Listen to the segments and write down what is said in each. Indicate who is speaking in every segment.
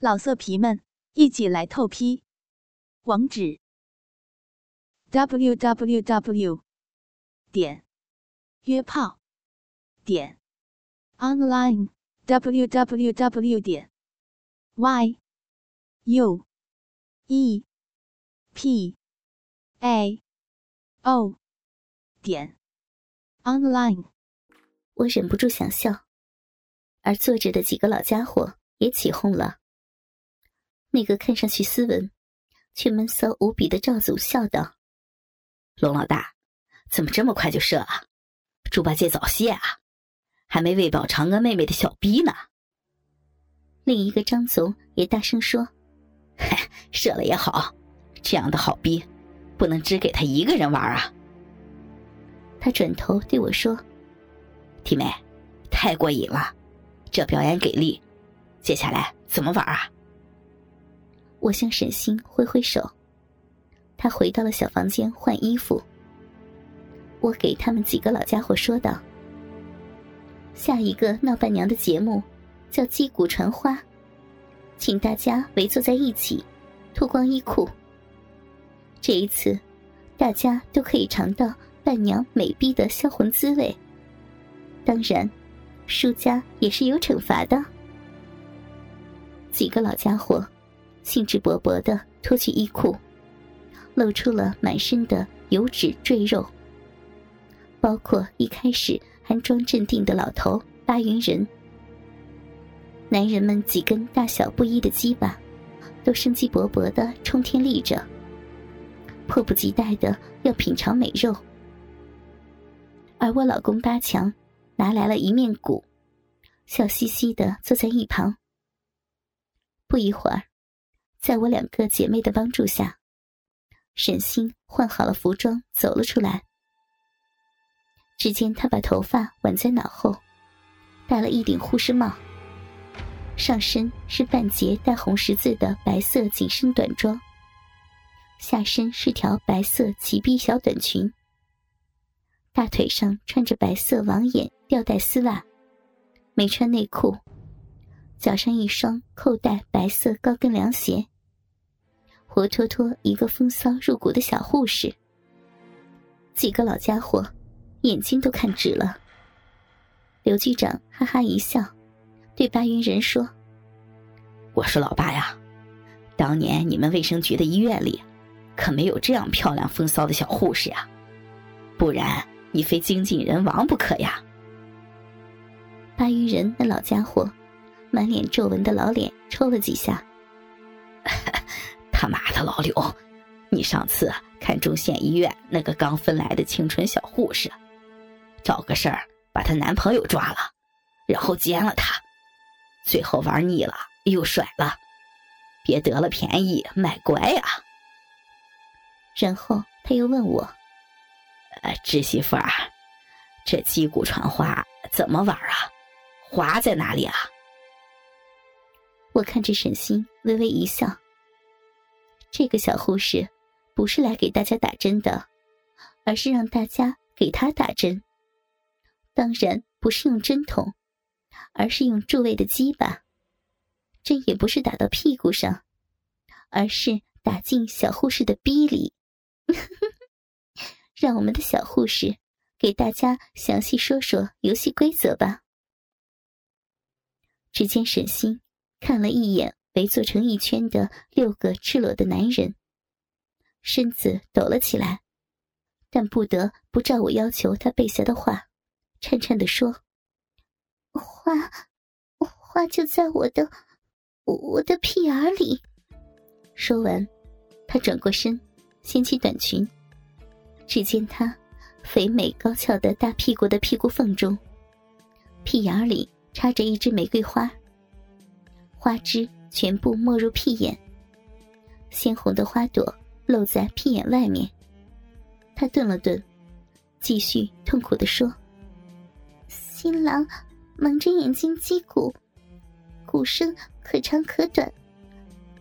Speaker 1: 老色皮们，一起来透批！网址：w w w 点约炮点 online w w w 点 y u e p a o 点 online。
Speaker 2: 我忍不住想笑，而坐着的几个老家伙也起哄了。那个看上去斯文，却闷骚无比的赵总笑道：“
Speaker 3: 龙老大，怎么这么快就射了？猪八戒早泄啊，还没喂饱嫦娥妹妹的小逼呢。”
Speaker 2: 另一个张总也大声说：“
Speaker 3: 嘿，射了也好，这样的好逼，不能只给他一个人玩啊。”
Speaker 2: 他转头对我说：“
Speaker 3: 弟妹，太过瘾了，这表演给力，接下来怎么玩啊？”
Speaker 2: 我向沈星挥挥手，他回到了小房间换衣服。我给他们几个老家伙说道：“下一个闹伴娘的节目叫击鼓传花，请大家围坐在一起，脱光衣裤。这一次，大家都可以尝到伴娘美逼的销魂滋味。当然，输家也是有惩罚的。”几个老家伙。兴致勃勃的脱去衣裤，露出了满身的油脂赘肉，包括一开始还装镇定的老头八云人。男人们几根大小不一的鸡巴，都生机勃勃的冲天立着，迫不及待的要品尝美肉。而我老公八强拿来了一面鼓，笑嘻嘻的坐在一旁。不一会儿。在我两个姐妹的帮助下，沈星换好了服装，走了出来。只见她把头发挽在脑后，戴了一顶护士帽，上身是半截带红十字的白色紧身短装，下身是条白色齐臂小短裙，大腿上穿着白色网眼吊带丝袜，没穿内裤。脚上一双扣带白色高跟凉鞋，活脱脱一个风骚入骨的小护士。几个老家伙眼睛都看直了。刘局长哈哈一笑，对白云人说：“
Speaker 3: 我说老爸呀，当年你们卫生局的医院里，可没有这样漂亮风骚的小护士呀，不然你非精尽人亡不可呀。”
Speaker 2: 白云人那老家伙。满脸皱纹的老脸抽了几下。
Speaker 3: 他妈的老刘，你上次看中县医院那个刚分来的清纯小护士，找个事儿把她男朋友抓了，然后奸了她，最后玩腻了又甩了，别得了便宜卖乖呀。
Speaker 2: 然后他又问我：“
Speaker 3: 呃，侄媳妇儿，这击鼓传花怎么玩啊？花在哪里啊？”
Speaker 2: 我看着沈星，微微一笑。这个小护士不是来给大家打针的，而是让大家给她打针。当然不是用针筒，而是用助位的鸡巴。针也不是打到屁股上，而是打进小护士的逼里。让我们的小护士给大家详细说说游戏规则吧。只见沈星。看了一眼围坐成一圈的六个赤裸的男人，身子抖了起来，但不得不照我要求他背下的话，颤颤的说：“花，花就在我的我的屁眼里。”说完，他转过身，掀起短裙，只见他肥美高翘的大屁股的屁股缝中，屁眼里插着一支玫瑰花。花枝全部没入屁眼，鲜红的花朵露在屁眼外面。他顿了顿，继续痛苦的说：“新郎蒙着眼睛击鼓，鼓声可长可短。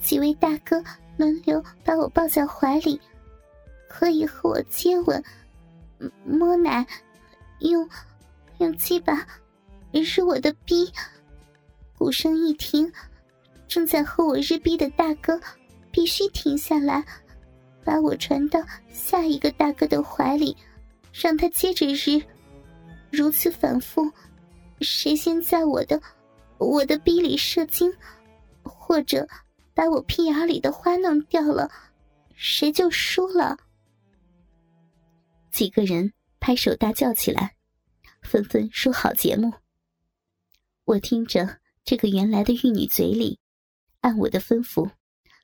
Speaker 2: 几位大哥轮流把我抱在怀里，可以和我接吻、摸奶，用用鸡巴是我的逼。”鼓声一停，
Speaker 4: 正在和我日逼的大哥必须停下来，把我传到下一个大哥的怀里，让他接着日。如此反复，谁先在我的我的逼里射精，或者把我屁眼里的花弄掉了，谁就输了。
Speaker 2: 几个人拍手大叫起来，纷纷说好节目。我听着这个原来的玉女嘴里，按我的吩咐，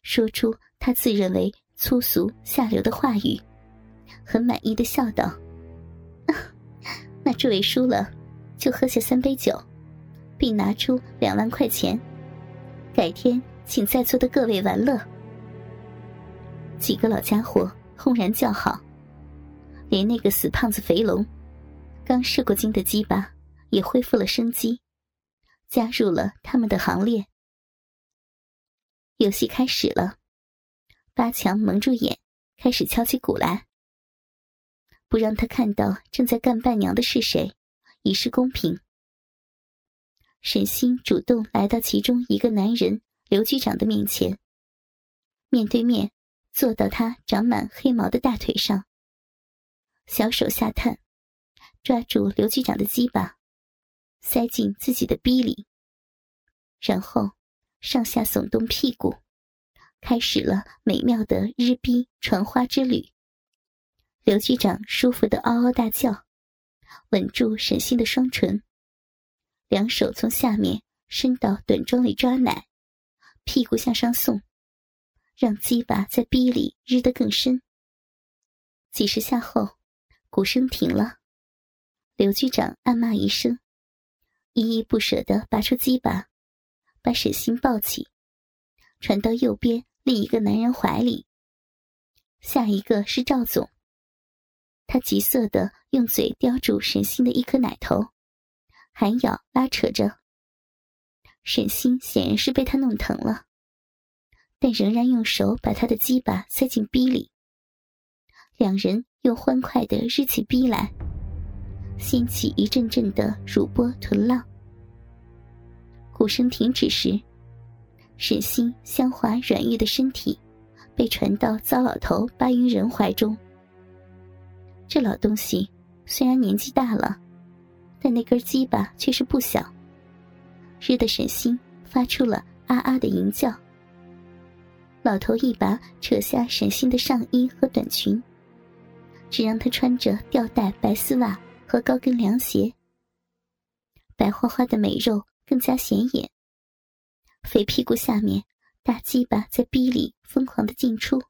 Speaker 2: 说出她自认为粗俗下流的话语，很满意的笑道。那这位输了，就喝下三杯酒，并拿出两万块钱，改天请在座的各位玩乐。几个老家伙轰然叫好，连那个死胖子肥龙，刚射过精的鸡巴也恢复了生机，加入了他们的行列。游戏开始了，八强蒙住眼，开始敲起鼓来。不让他看到正在干伴娘的是谁，以示公平。沈星主动来到其中一个男人刘局长的面前，面对面坐到他长满黑毛的大腿上，小手下探，抓住刘局长的鸡巴，塞进自己的逼里，然后上下耸动屁股，开始了美妙的日逼传花之旅。刘局长舒服的嗷嗷大叫，吻住沈星的双唇，两手从下面伸到短装里抓奶，屁股向上送，让鸡巴在逼里日得更深。几十下后，鼓声停了，刘局长暗骂一声，依依不舍地拔出鸡巴，把沈星抱起，传到右边另一个男人怀里。下一个是赵总。他急色的用嘴叼住沈星的一颗奶头，含咬拉扯着。沈星显然是被他弄疼了，但仍然用手把他的鸡巴塞进逼里。两人又欢快的日起逼来，掀起一阵阵的乳波臀浪。鼓声停止时，沈星香滑软玉的身体被传到糟老头八云人怀中。这老东西虽然年纪大了，但那根鸡巴却是不小。日的沈星发出了啊啊的吟叫。老头一把扯下沈星的上衣和短裙，只让她穿着吊带白丝袜和高跟凉鞋。白花花的美肉更加显眼。肥屁股下面，大鸡巴在逼里疯狂的进出。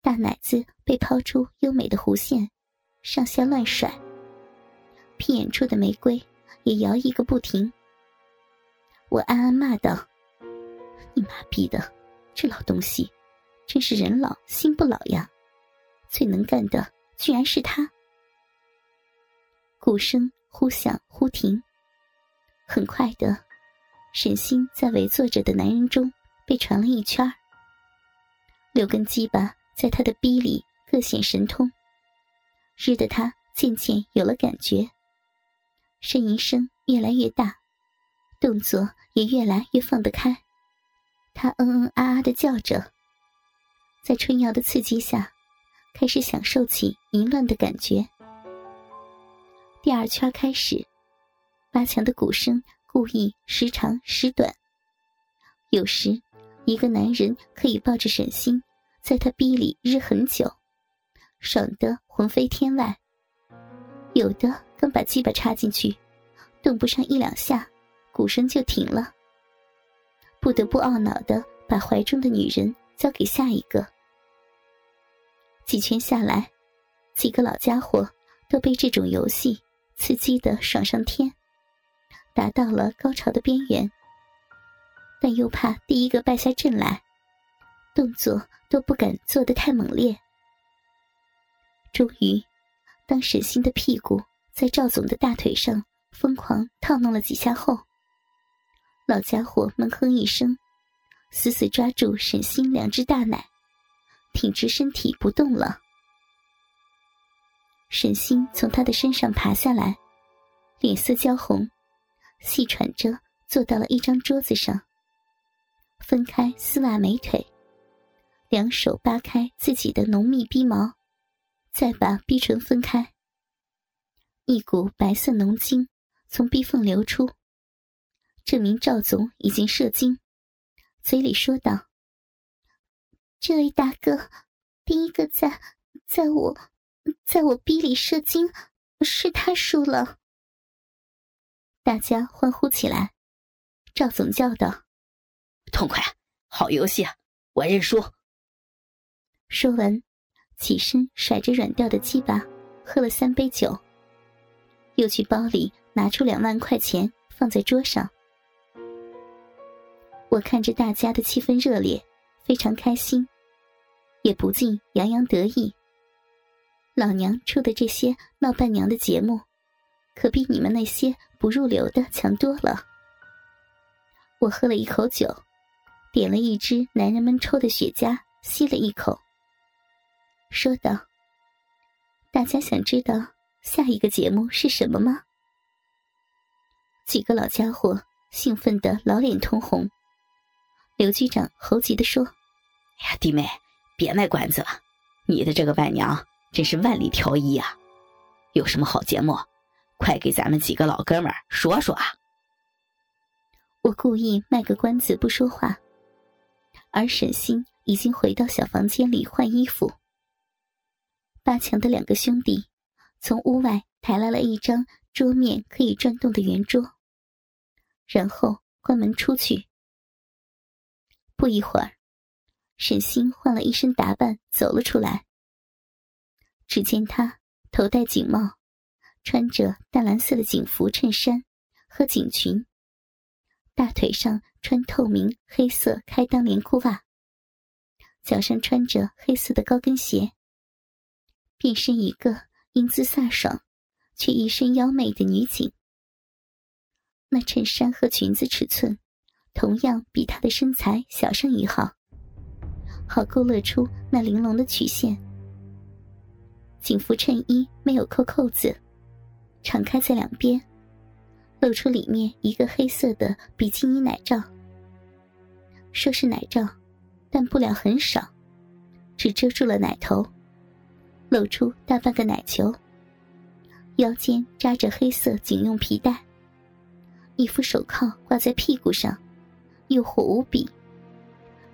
Speaker 2: 大奶子被抛出优美的弧线，上下乱甩。屁眼处的玫瑰也摇曳个不停。我暗暗骂道：“你妈逼的，这老东西，真是人老心不老呀！最能干的居然是他。”鼓声忽响忽停。很快的，沈星在围坐着的男人中被传了一圈六根鸡巴。在他的逼里各显神通，日的他渐渐有了感觉，呻吟声越来越大，动作也越来越放得开。他嗯嗯啊啊的叫着，在春瑶的刺激下，开始享受起淫乱的感觉。第二圈开始，八强的鼓声故意时长时短，有时一个男人可以抱着沈星。在他逼里日很久，爽得魂飞天外。有的刚把鸡巴插进去，动不上一两下，鼓声就停了。不得不懊恼的把怀中的女人交给下一个。几圈下来，几个老家伙都被这种游戏刺激的爽上天，达到了高潮的边缘，但又怕第一个败下阵来。动作都不敢做得太猛烈。终于，当沈星的屁股在赵总的大腿上疯狂套弄了几下后，老家伙闷哼一声，死死抓住沈星两只大奶，挺直身体不动了。沈星从他的身上爬下来，脸色焦红，细喘着坐到了一张桌子上，分开丝袜美腿，两手扒开自己的浓密逼毛，再把逼唇分开。一股白色浓精从逼缝流出，证明赵总已经射精，嘴里说道：“这位大哥，第一个在在我在我逼里射精，是他输了。”大家欢呼起来。赵总叫道：“
Speaker 3: 痛快，好游戏啊，我认输。”
Speaker 2: 说完，起身甩着软掉的鸡巴，喝了三杯酒。又去包里拿出两万块钱放在桌上。我看着大家的气氛热烈，非常开心，也不禁洋洋得意。老娘出的这些闹伴娘的节目，可比你们那些不入流的强多了。我喝了一口酒，点了一支男人们抽的雪茄，吸了一口，说道：“大家想知道？”下一个节目是什么吗？几个老家伙兴奋的老脸通红。刘局长猴急的说：“
Speaker 3: 哎呀，弟妹，别卖关子了，你的这个伴娘真是万里挑一啊！有什么好节目，快给咱们几个老哥们说说啊！”
Speaker 2: 我故意卖个关子不说话，而沈星已经回到小房间里换衣服。八强的两个兄弟。从屋外抬来了一张桌面可以转动的圆桌，然后关门出去。不一会儿，沈星换了一身打扮走了出来。只见他头戴锦帽，穿着淡蓝色的警服衬衫和锦裙，大腿上穿透明黑色开裆连裤袜，脚上穿着黑色的高跟鞋，变身一个。英姿飒爽，却一身妖媚的女警。那衬衫和裙子尺寸，同样比她的身材小上一号，好勾勒出那玲珑的曲线。警服衬衣没有扣扣子，敞开在两边，露出里面一个黑色的比基尼奶罩。说是奶罩，但布料很少，只遮住了奶头。露出大半个奶球，腰间扎着黑色警用皮带，一副手铐挂在屁股上，诱惑无比，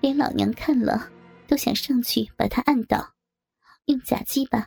Speaker 2: 连老娘看了都想上去把他按倒，用假鸡巴